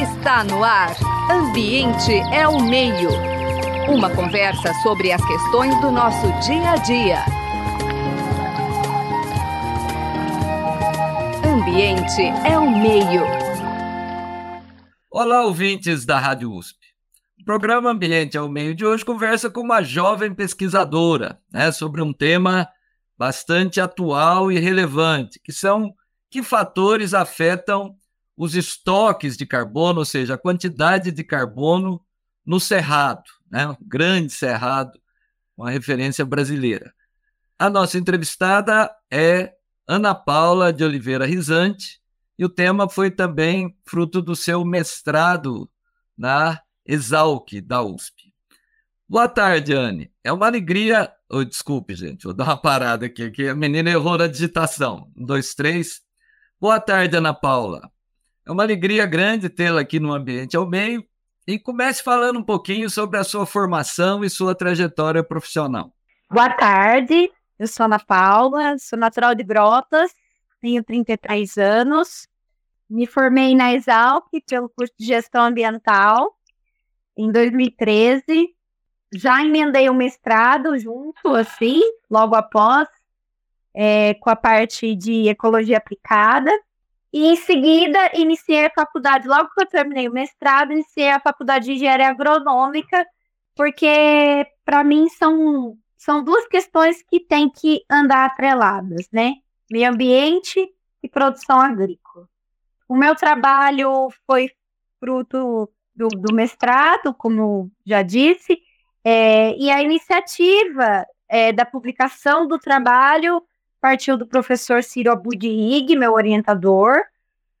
Está no ar. Ambiente é o meio. Uma conversa sobre as questões do nosso dia a dia. Ambiente é o meio. Olá, ouvintes da Rádio USP. O programa Ambiente é o Meio de hoje conversa com uma jovem pesquisadora né, sobre um tema bastante atual e relevante, que são que fatores afetam os estoques de carbono, ou seja, a quantidade de carbono no cerrado, né? um grande cerrado, uma referência brasileira. A nossa entrevistada é Ana Paula de Oliveira Risante, e o tema foi também fruto do seu mestrado na Exalc da USP. Boa tarde, Anne. É uma alegria. Oh, desculpe, gente, vou dar uma parada aqui, que a menina errou na digitação. Um, dois, três. Boa tarde, Ana Paula. É uma alegria grande tê-la aqui no Ambiente ao Meio e comece falando um pouquinho sobre a sua formação e sua trajetória profissional. Boa tarde, eu sou Ana Paula, sou natural de Brotas, tenho 33 anos, me formei na Exalc pelo curso de Gestão Ambiental em 2013, já emendei o um mestrado junto, assim, logo após, é, com a parte de Ecologia Aplicada, e em seguida, iniciei a faculdade, logo que eu terminei o mestrado, iniciei a faculdade de engenharia agronômica, porque para mim são, são duas questões que têm que andar atreladas, né? Meio ambiente e produção agrícola. O meu trabalho foi fruto do, do mestrado, como já disse, é, e a iniciativa é, da publicação do trabalho partiu do professor Ciro Abudig, meu orientador,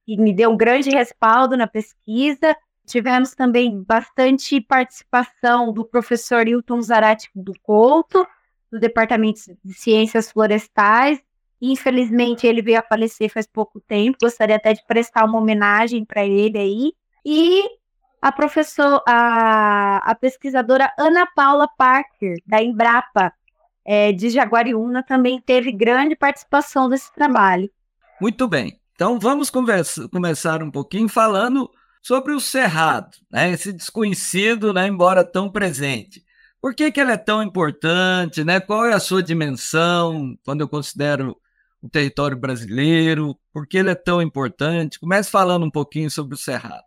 que me deu um grande respaldo na pesquisa. Tivemos também bastante participação do professor Hilton Zarate do Couto, do Departamento de Ciências Florestais. Infelizmente, ele veio a falecer faz pouco tempo. Gostaria até de prestar uma homenagem para ele aí. E a professora, a, a pesquisadora Ana Paula Parker, da Embrapa, é, de Jaguariúna também teve grande participação nesse trabalho. Muito bem. Então vamos conversa, começar um pouquinho falando sobre o cerrado, né? esse desconhecido, né? embora tão presente. Por que, que ele é tão importante? Né? Qual é a sua dimensão quando eu considero o território brasileiro? Por que ele é tão importante? Comece falando um pouquinho sobre o cerrado.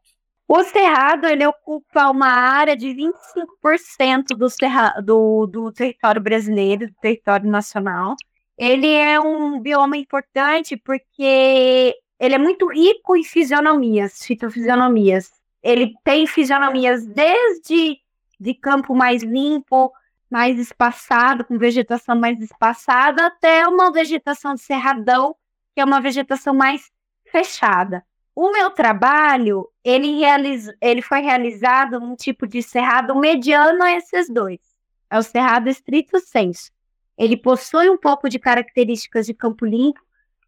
O cerrado ele ocupa uma área de 25% do, cerra, do, do território brasileiro, do território nacional. Ele é um bioma importante porque ele é muito rico em fisionomias, fitofisionomias. Ele tem fisionomias desde de campo mais limpo, mais espaçado, com vegetação mais espaçada, até uma vegetação de cerradão, que é uma vegetação mais fechada. O meu trabalho, ele, realiz... ele foi realizado num tipo de cerrado mediano a esses dois. É o cerrado estrito senso. Ele possui um pouco de características de campo limpo,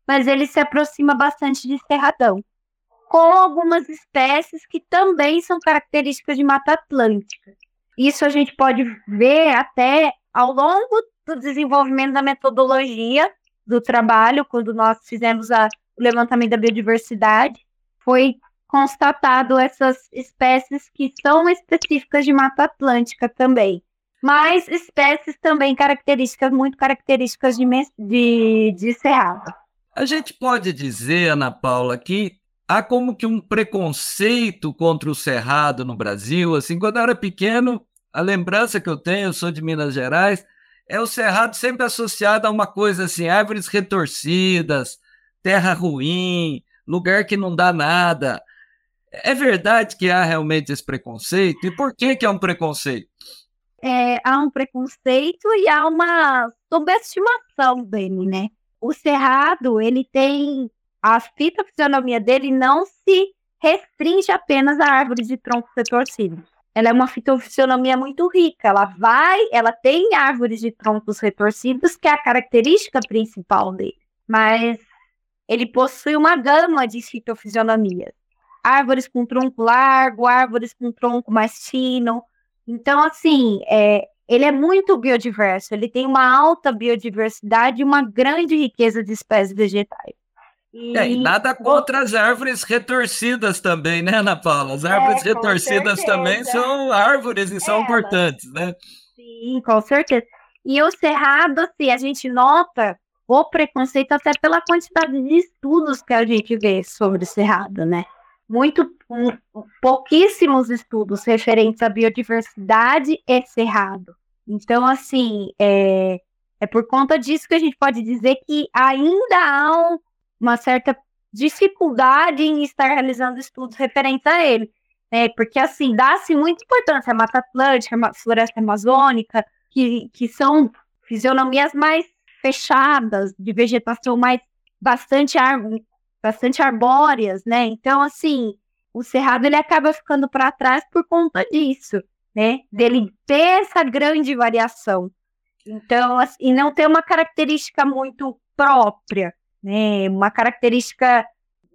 mas ele se aproxima bastante de cerradão, com algumas espécies que também são características de Mata Atlântica. Isso a gente pode ver até ao longo do desenvolvimento da metodologia do trabalho, quando nós fizemos a, o levantamento da biodiversidade, foi constatado essas espécies que são específicas de Mata Atlântica também. Mas espécies também características, muito características de, de, de cerrado. A gente pode dizer, Ana Paula, que há como que um preconceito contra o cerrado no Brasil. Assim, quando eu era pequeno, a lembrança que eu tenho, eu sou de Minas Gerais, é o cerrado sempre associado a uma coisa assim, árvores retorcidas, terra ruim, lugar que não dá nada. É verdade que há realmente esse preconceito? E por que, que há um preconceito? É, há um preconceito e há uma subestimação dele, né? O cerrado, ele tem a fitofisionomia dele não se restringe apenas a árvores de troncos retorcidos. Ela é uma fitofisionomia muito rica. Ela vai, ela tem árvores de troncos retorcidos, que é a característica principal dele. Mas ele possui uma gama de fitofisionomias. Árvores com tronco largo, árvores com tronco mais fino. Então, assim, é, ele é muito biodiverso, ele tem uma alta biodiversidade e uma grande riqueza de espécies vegetais. E... É, e nada contra as árvores retorcidas também, né, Ana Paula? As árvores é, retorcidas também são árvores e são Elas. importantes, né? Sim, com certeza. E o cerrado, assim, a gente nota o preconceito até pela quantidade de estudos que a gente vê sobre cerrado, né? Muito, pouquíssimos estudos referentes à biodiversidade e cerrado. Então, assim, é, é por conta disso que a gente pode dizer que ainda há um, uma certa dificuldade em estar realizando estudos referentes a ele. Né? Porque, assim, dá-se muita importância à Mata Atlântica, à Floresta Amazônica, que, que são fisionomias mais fechadas, de vegetação mais bastante, ar, bastante arbóreas, né? Então, assim, o cerrado ele acaba ficando para trás por conta disso, né? Dele ter essa grande variação. Então, assim, e não ter uma característica muito própria, né? Uma característica,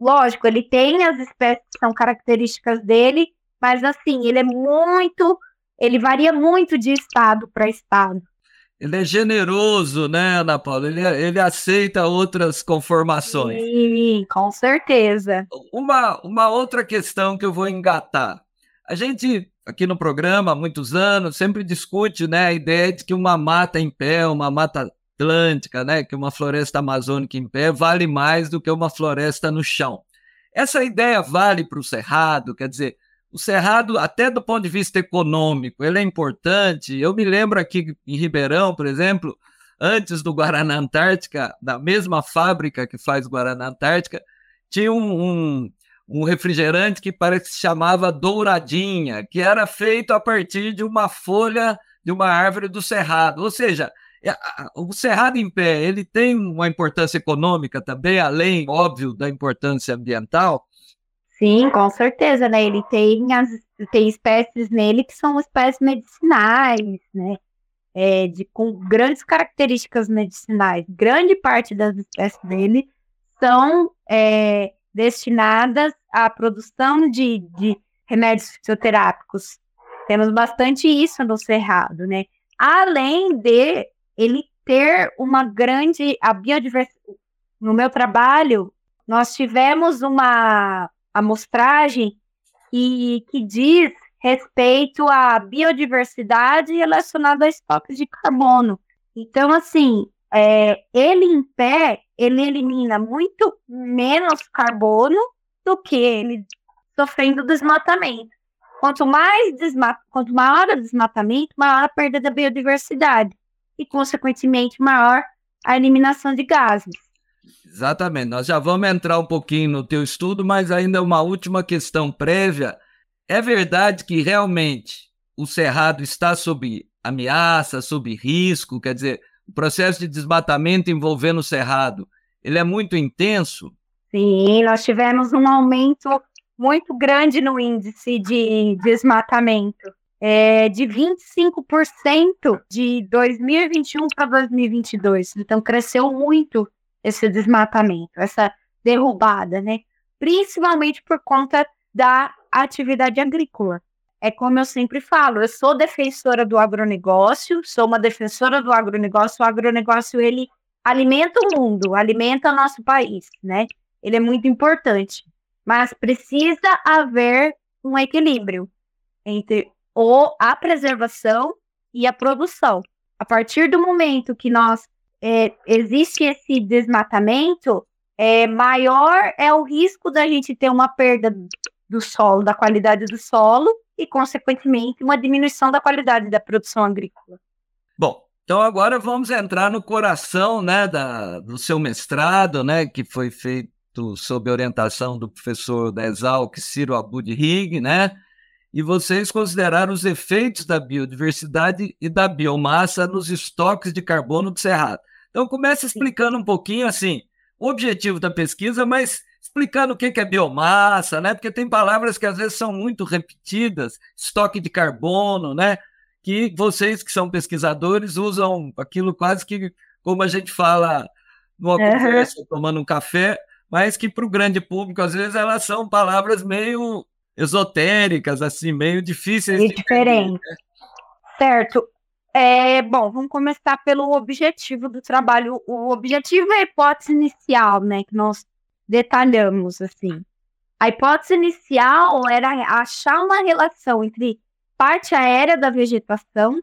lógico, ele tem as espécies que são características dele, mas assim, ele é muito, ele varia muito de estado para estado. Ele é generoso, né, Ana Paula? Ele, ele aceita outras conformações. Sim, com certeza. Uma, uma outra questão que eu vou engatar. A gente, aqui no programa, há muitos anos, sempre discute né, a ideia de que uma mata em pé, uma mata atlântica, né, que uma floresta amazônica em pé vale mais do que uma floresta no chão. Essa ideia vale para o cerrado, quer dizer, o cerrado, até do ponto de vista econômico, ele é importante. Eu me lembro aqui em Ribeirão, por exemplo, antes do Guaraná Antártica, da mesma fábrica que faz Guaraná Antártica, tinha um, um, um refrigerante que parece que se chamava Douradinha, que era feito a partir de uma folha de uma árvore do cerrado. Ou seja, é, o cerrado em pé ele tem uma importância econômica também, além, óbvio, da importância ambiental. Sim, com certeza, né? Ele tem as tem espécies nele que são espécies medicinais, né? É, de, com grandes características medicinais. Grande parte das espécies dele são é, destinadas à produção de, de remédios fitoterápicos. Temos bastante isso no cerrado, né? Além de ele ter uma grande a biodiversidade. No meu trabalho, nós tivemos uma amostragem e que diz respeito à biodiversidade relacionada a estoques de carbono. Então, assim, é, ele em pé, ele elimina muito menos carbono do que ele sofrendo desmatamento. Quanto mais desma quanto maior o desmatamento, maior a perda da biodiversidade e, consequentemente, maior a eliminação de gases. Exatamente. Nós já vamos entrar um pouquinho no teu estudo, mas ainda uma última questão prévia. É verdade que realmente o cerrado está sob ameaça, sob risco? Quer dizer, o processo de desmatamento envolvendo o cerrado, ele é muito intenso? Sim, nós tivemos um aumento muito grande no índice de desmatamento. É, de 25% de 2021 para 2022. Então, cresceu muito esse desmatamento, essa derrubada, né? Principalmente por conta da atividade agrícola. É como eu sempre falo, eu sou defensora do agronegócio, sou uma defensora do agronegócio. O agronegócio ele alimenta o mundo, alimenta o nosso país, né? Ele é muito importante, mas precisa haver um equilíbrio entre o, a preservação e a produção. A partir do momento que nós é, existe esse desmatamento, é, maior é o risco da gente ter uma perda do solo, da qualidade do solo e, consequentemente, uma diminuição da qualidade da produção agrícola. Bom, então agora vamos entrar no coração né, da, do seu mestrado, né, que foi feito sob orientação do professor da Exalc, Ciro Abud Rig, né? E vocês consideraram os efeitos da biodiversidade e da biomassa nos estoques de carbono do Cerrado. Então, comece explicando um pouquinho, assim, o objetivo da pesquisa, mas explicando o que é biomassa, né? Porque tem palavras que às vezes são muito repetidas, estoque de carbono, né? Que vocês que são pesquisadores usam aquilo quase que como a gente fala numa uhum. conversa, tomando um café, mas que para o grande público, às vezes, elas são palavras meio esotéricas, assim, meio difíceis. E de diferente. Entender, né? Certo. É, bom, vamos começar pelo objetivo do trabalho. O objetivo é a hipótese inicial, né, que nós detalhamos assim. A hipótese inicial era achar uma relação entre parte aérea da vegetação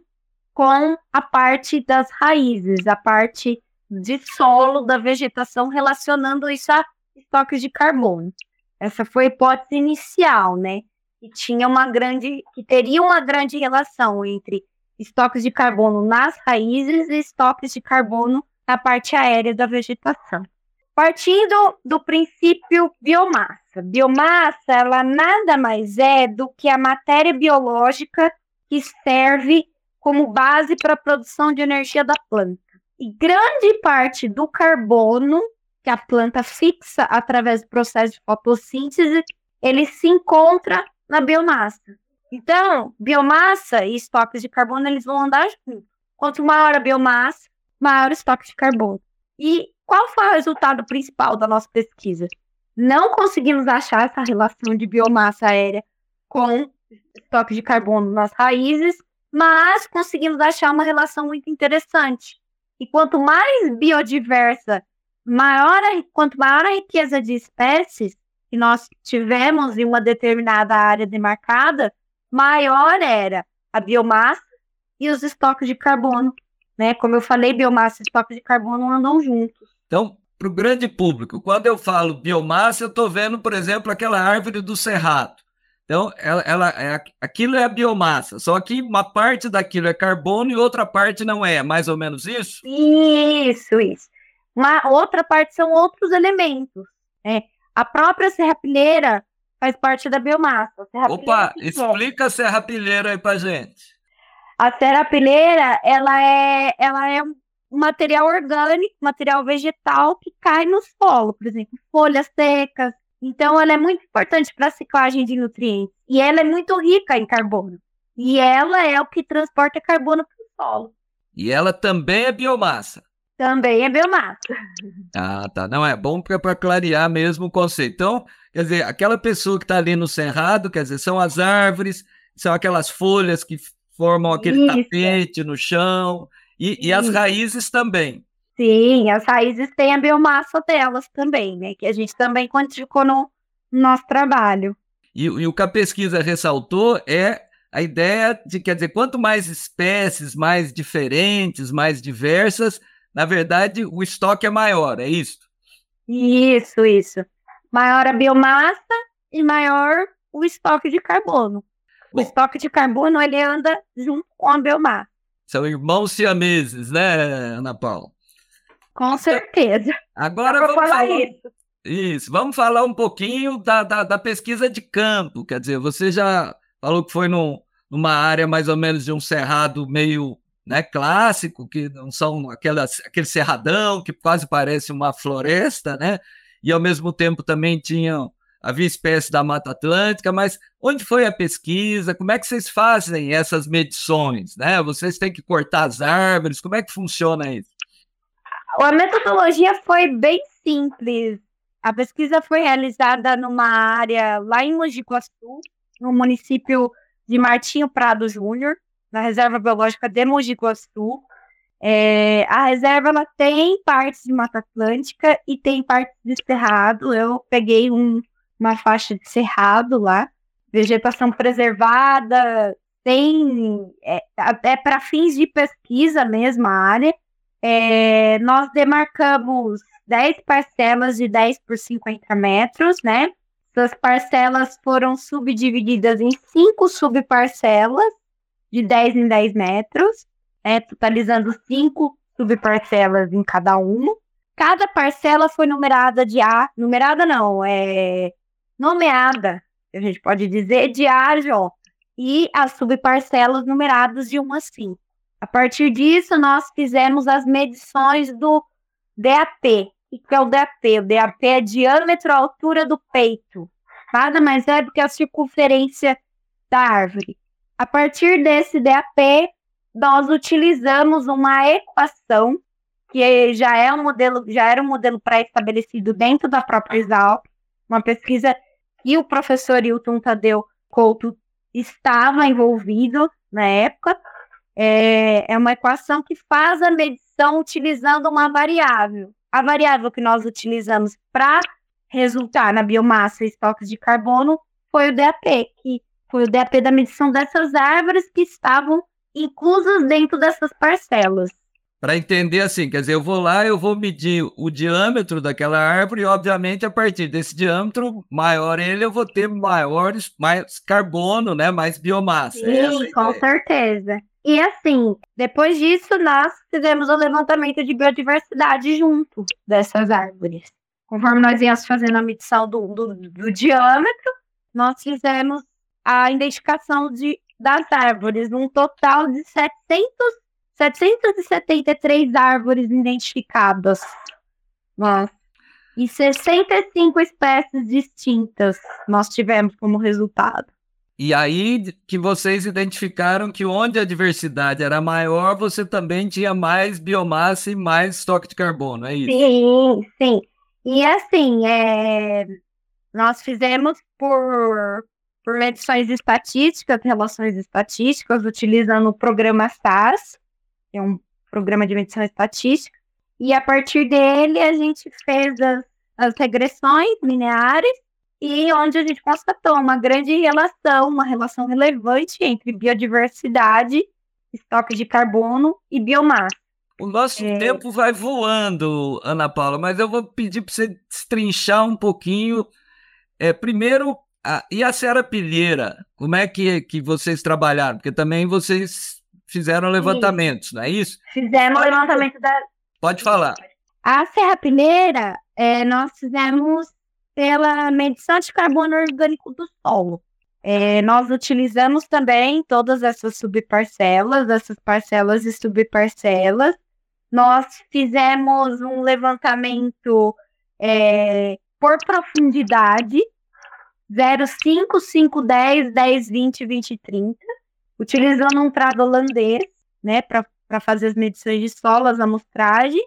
com a parte das raízes, a parte de solo da vegetação, relacionando isso a estoques de carbono. Essa foi a hipótese inicial, né? Que tinha uma grande, que teria uma grande relação entre estoques de carbono nas raízes e estoques de carbono na parte aérea da vegetação. Partindo do princípio biomassa. Biomassa, ela nada mais é do que a matéria biológica que serve como base para a produção de energia da planta. E grande parte do carbono que a planta fixa através do processo de fotossíntese, ele se encontra na biomassa. Então, biomassa e estoques de carbono, eles vão andar juntos. Quanto maior a biomassa, maior o estoque de carbono. E qual foi o resultado principal da nossa pesquisa? Não conseguimos achar essa relação de biomassa aérea com estoque de carbono nas raízes, mas conseguimos achar uma relação muito interessante. E quanto mais biodiversa, maior a, quanto maior a riqueza de espécies que nós tivemos em uma determinada área demarcada, maior era a biomassa e os estoques de carbono. Né? Como eu falei, biomassa e estoques de carbono andam juntos. Então, para o grande público, quando eu falo biomassa, eu estou vendo, por exemplo, aquela árvore do cerrado. Então, ela, ela é, aquilo é a biomassa, só que uma parte daquilo é carbono e outra parte não é, mais ou menos isso? Isso, isso. Uma outra parte são outros elementos. É. A própria serrapilheira faz parte da biomassa. Opa, explica a serrapilheira aí para gente. A serrapilheira, ela é, ela é material orgânico, material vegetal que cai no solo, por exemplo, folhas secas. Então, ela é muito importante para a ciclagem de nutrientes. E ela é muito rica em carbono. E ela é o que transporta carbono para o solo. E ela também é biomassa. Também é biomassa. Ah, tá. Não, é bom para clarear mesmo o conceito. Então, quer dizer, aquela pessoa que está ali no cerrado, quer dizer, são as árvores, são aquelas folhas que formam aquele Isso. tapete no chão, e, e, as raízes também. Sim, as raízes têm a biomassa delas também, né? Que a gente também quantificou no nosso trabalho. E, e o que a pesquisa ressaltou é a ideia de, quer dizer, quanto mais espécies, mais diferentes, mais diversas, na verdade, o estoque é maior, é isso? Isso, isso. Maior a biomassa e maior o estoque de carbono. O Bom, estoque de carbono ele anda junto com a biomassa. São irmãos siameses, né, Ana Paula? Com certeza. Agora vamos falar, falar isso. Isso, vamos falar um pouquinho da, da, da, pesquisa de campo. Quer dizer, você já falou que foi no, numa área mais ou menos de um cerrado meio né, clássico, que não são aquele cerradão que quase parece uma floresta, né? E ao mesmo tempo também tinham havia espécies da Mata Atlântica, mas onde foi a pesquisa? Como é que vocês fazem essas medições? Né? Vocês têm que cortar as árvores? Como é que funciona isso? A metodologia foi bem simples. A pesquisa foi realizada numa área lá em Mogi Guaçu, no município de Martinho Prado Júnior, na Reserva Biológica de Mogi Guaçu. É, a reserva ela tem partes de Mata Atlântica e tem partes de cerrado. Eu peguei um, uma faixa de cerrado lá, vegetação preservada, tem é, até para fins de pesquisa mesmo a área. É, nós demarcamos 10 parcelas de 10 por 50 metros, né? Essas parcelas foram subdivididas em cinco subparcelas de 10 em 10 metros, né? totalizando cinco subparcelas em cada uma. Cada parcela foi numerada de A, numerada não, é nomeada, a gente pode dizer, de A a J, e as subparcelas numeradas de 1 a 5. A partir disso, nós fizemos as medições do DAP. O que é o DAP? O DAP é diâmetro, altura do peito. Nada mais é do que a circunferência da árvore. A partir desse DAP, nós utilizamos uma equação que já é um modelo, já era um modelo pré-estabelecido dentro da própria Exalc, uma pesquisa que o professor Hilton Tadeu Couto estava envolvido na época. É, é uma equação que faz a medição utilizando uma variável. A variável que nós utilizamos para resultar na biomassa e estoques de carbono foi o DAP, que foi o DAP da medição dessas árvores que estavam inclusas dentro dessas parcelas. Para entender assim, quer dizer, eu vou lá, eu vou medir o diâmetro daquela árvore e, obviamente, a partir desse diâmetro maior ele, eu vou ter maiores, mais carbono, né, mais biomassa. É Sim, com certeza. E assim, depois disso, nós fizemos o levantamento de biodiversidade junto dessas árvores. Conforme nós íamos fazendo a medição do, do, do diâmetro, nós fizemos a identificação de, das árvores, um total de 700, 773 árvores identificadas. Nossa. E 65 espécies distintas nós tivemos como resultado. E aí que vocês identificaram que onde a diversidade era maior, você também tinha mais biomassa e mais estoque de carbono, é isso? Sim, sim. E assim, é... nós fizemos por, por medições estatísticas, relações estatísticas, utilizando o programa SAS, que é um programa de medição estatística, e a partir dele a gente fez as, as regressões lineares e onde a gente constatou uma grande relação, uma relação relevante entre biodiversidade, estoque de carbono e biomassa. O nosso é... tempo vai voando, Ana Paula, mas eu vou pedir para você destrinchar um pouquinho. É, primeiro, a, e a Pilheira? Como é que, que vocês trabalharam? Porque também vocês fizeram levantamentos, Sim. não é isso? Fizemos o levantamento da. Pode falar. A Serra Pilheira, é, nós fizemos pela medição de carbono orgânico do solo. É, nós utilizamos também todas essas subparcelas, essas parcelas e subparcelas. Nós fizemos um levantamento é, por profundidade, 0,5, 5, 10, 10, 20, 20, 30, utilizando um trado holandês, né, para fazer as medições de solo, as amostragens.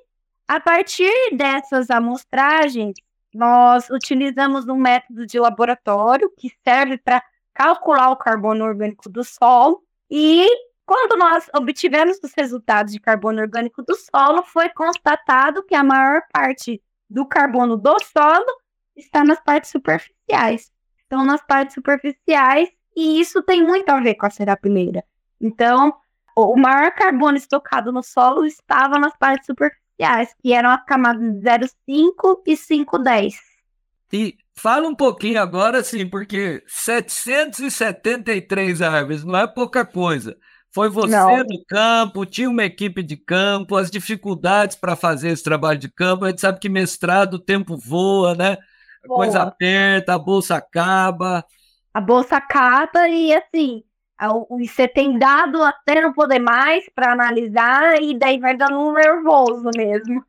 A partir dessas amostragens, nós utilizamos um método de laboratório que serve para calcular o carbono orgânico do solo e quando nós obtivemos os resultados de carbono orgânico do solo, foi constatado que a maior parte do carbono do solo está nas partes superficiais. Então, nas partes superficiais, e isso tem muito a ver com a serapileira. Então, o maior carbono estocado no solo estava nas partes superficiais que eram as camadas 0,5 e 5,10. E fala um pouquinho agora, sim, porque 773 árvores não é pouca coisa. Foi você não. no campo, tinha uma equipe de campo, as dificuldades para fazer esse trabalho de campo. A gente sabe que mestrado, o tempo voa, né? A coisa aperta, a bolsa acaba. A bolsa acaba e, assim, você tem dado até não poder mais para analisar e daí vai dando um nervoso mesmo.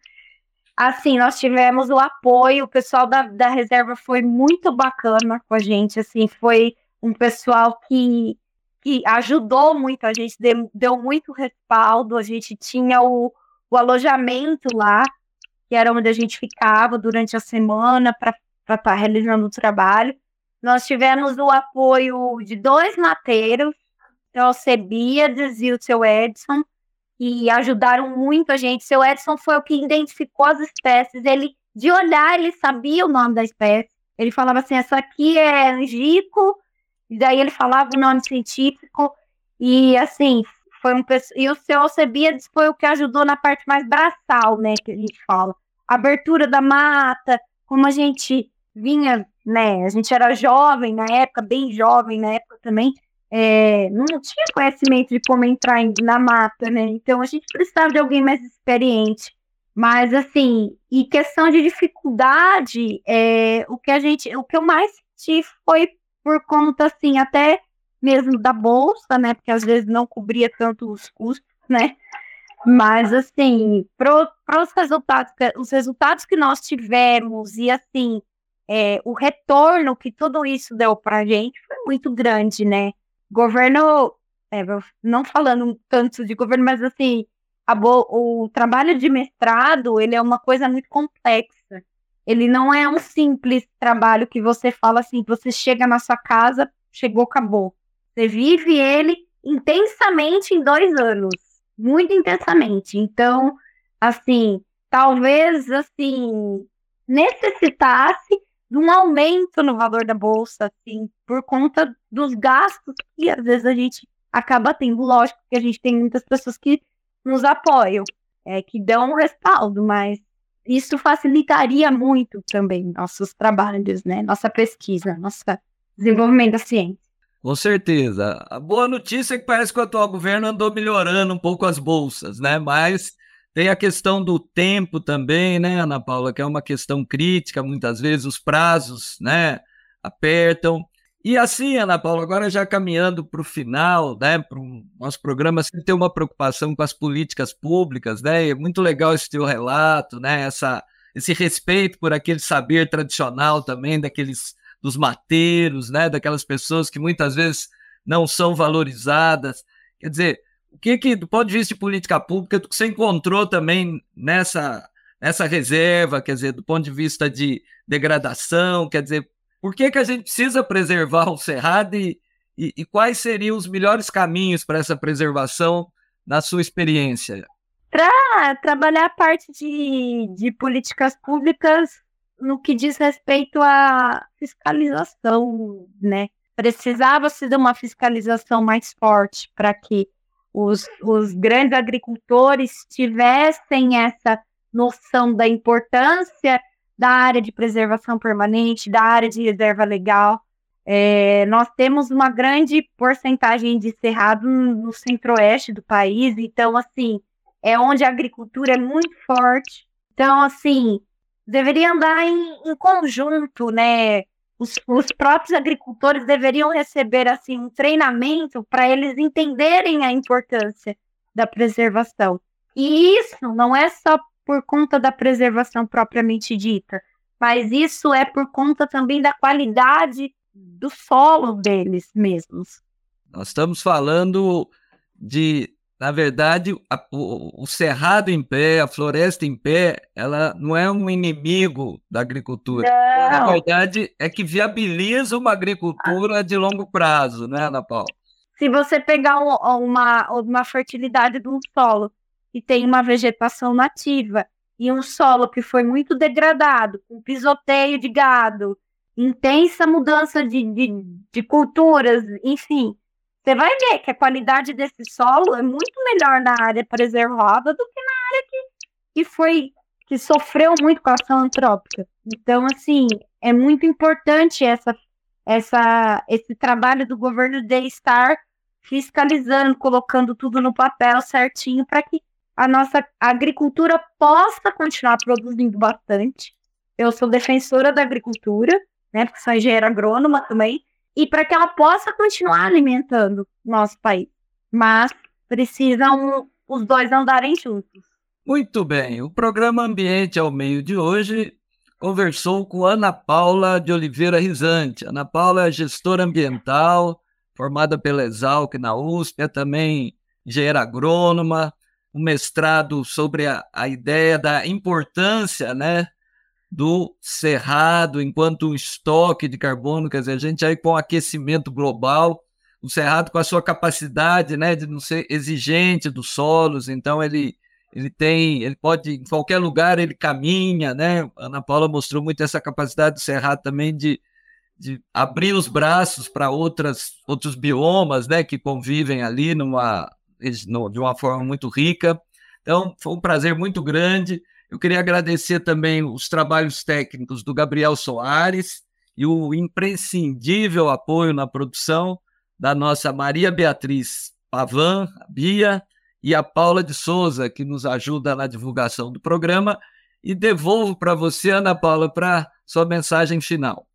Assim, nós tivemos o apoio, o pessoal da, da reserva foi muito bacana com a gente, assim, foi um pessoal que, que ajudou muito a gente, deu, deu muito respaldo, a gente tinha o, o alojamento lá, que era onde a gente ficava durante a semana para estar tá realizando o trabalho. Nós tivemos o apoio de dois mateiros, então, o Sebíades e o seu Edson, e ajudaram muito a gente. Seu Edson foi o que identificou as espécies. Ele, de olhar, ele sabia o nome da espécie. Ele falava assim: essa aqui é angico, e daí ele falava o nome científico. E assim, foi um e o seu Alcebiades foi o que ajudou na parte mais braçal, né, que a gente fala. Abertura da mata, como a gente vinha, né, a gente era jovem na época, bem jovem na época também, é, não tinha conhecimento de como entrar na mata, né? Então a gente precisava de alguém mais experiente. Mas assim, e questão de dificuldade, é, o que a gente, o que eu mais senti foi por conta assim, até mesmo da bolsa, né? Porque às vezes não cobria tanto os custos, né? Mas assim, para os resultados, os resultados que nós tivemos e assim, é, o retorno que tudo isso deu para a gente foi muito grande, né? governo, é, não falando tanto de governo, mas assim, o trabalho de mestrado, ele é uma coisa muito complexa. Ele não é um simples trabalho que você fala assim, você chega na sua casa, chegou, acabou. Você vive ele intensamente em dois anos, muito intensamente. Então, assim, talvez assim necessitasse de um aumento no valor da bolsa, assim, por conta dos gastos que às vezes a gente acaba tendo. Lógico que a gente tem muitas pessoas que nos apoiam, é, que dão um respaldo, mas isso facilitaria muito também nossos trabalhos, né? Nossa pesquisa, nosso desenvolvimento da ciência. Com certeza. A boa notícia é que parece que o atual governo andou melhorando um pouco as bolsas, né? Mas tem a questão do tempo também, né, Ana Paula, que é uma questão crítica, muitas vezes os prazos, né, apertam. E assim, Ana Paula, agora já caminhando para o final, né, para o nosso programa, sempre tem uma preocupação com as políticas públicas, né, é muito legal esse teu relato, né, essa, esse respeito por aquele saber tradicional também, daqueles, dos mateiros, né, daquelas pessoas que muitas vezes não são valorizadas. Quer dizer, o que, que do ponto de vista de política pública, você encontrou também nessa, nessa reserva, quer dizer, do ponto de vista de degradação, quer dizer, por que, que a gente precisa preservar o Cerrado e, e, e quais seriam os melhores caminhos para essa preservação na sua experiência? Para trabalhar a parte de, de políticas públicas no que diz respeito à fiscalização, né? Precisava-se de uma fiscalização mais forte para que os, os grandes agricultores tivessem essa noção da importância da área de preservação permanente, da área de reserva legal. É, nós temos uma grande porcentagem de cerrado no centro-oeste do país, então, assim, é onde a agricultura é muito forte. Então, assim, deveria andar em, em conjunto, né? Os, os próprios agricultores deveriam receber assim um treinamento para eles entenderem a importância da preservação. E isso não é só por conta da preservação propriamente dita, mas isso é por conta também da qualidade do solo deles mesmos. Nós estamos falando de na verdade, a, o, o, cerrado em pé, a floresta em pé, ela não é um inimigo da agricultura. Não. Na verdade, é que viabiliza uma agricultura de longo prazo, né, Ana Paula? Se você pegar uma, uma fertilidade de um solo que tem uma vegetação nativa e um solo que foi muito degradado, com pisoteio de gado, intensa mudança de, de, de culturas, enfim, você vai ver que a qualidade desse solo é muito melhor na área preservada do que na área que, que foi que sofreu muito com a ação antrópica. Então, assim, é muito importante essa, essa, esse trabalho do governo de estar fiscalizando, colocando tudo no papel certinho para que a nossa agricultura possa continuar produzindo bastante. Eu sou defensora da agricultura, né, porque sou engenheira agrônoma também, e para que ela possa continuar alimentando nosso país. Mas precisam os dois andarem juntos. Muito bem. O programa Ambiente ao Meio de hoje conversou com Ana Paula de Oliveira Risante. Ana Paula é gestora ambiental, formada pela Exalc na USP, é também engenheira agrônoma, um mestrado sobre a, a ideia da importância né, do cerrado enquanto um estoque de carbono, quer dizer, a gente aí com aquecimento global, o cerrado com a sua capacidade, né, de não ser exigente dos solos, então ele ele tem, ele pode em qualquer lugar ele caminha, né? A Ana Paula mostrou muito essa capacidade do cerrado também de, de abrir os braços para outras outros biomas, né, que convivem ali numa de uma forma muito rica. Então, foi um prazer muito grande. Eu queria agradecer também os trabalhos técnicos do Gabriel Soares e o imprescindível apoio na produção da nossa Maria Beatriz Pavan, a Bia, e a Paula de Souza, que nos ajuda na divulgação do programa. E devolvo para você, Ana Paula, para sua mensagem final.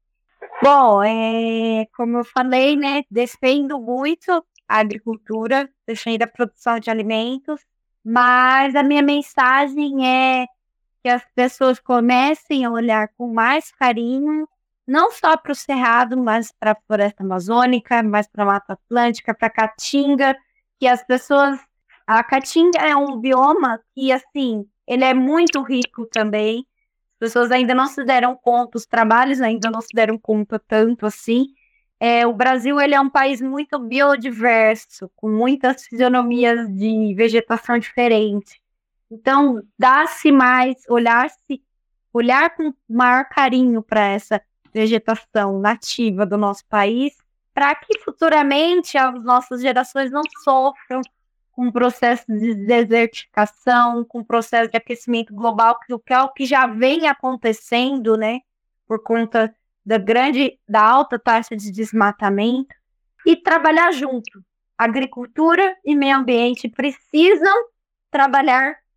Bom, é, como eu falei, né, defendo muito a agricultura, defendo a produção de alimentos, mas a minha mensagem é que as pessoas comecem a olhar com mais carinho, não só para o Cerrado, mas para a Floresta Amazônica, mas para a Mata Atlântica, para a Caatinga, que as pessoas. A Caatinga é um bioma que, assim, ele é muito rico também. As pessoas ainda não se deram conta, os trabalhos ainda não se deram conta tanto assim. É, o Brasil ele é um país muito biodiverso, com muitas fisionomias de vegetação diferente. Então, dá-se mais, olhar-se, olhar com maior carinho para essa vegetação nativa do nosso país, para que futuramente as nossas gerações não sofram com o processo de desertificação, com o processo de aquecimento global, que é o que já vem acontecendo, né, por conta da grande, da alta taxa de desmatamento, e trabalhar junto. Agricultura e meio ambiente precisam trabalhar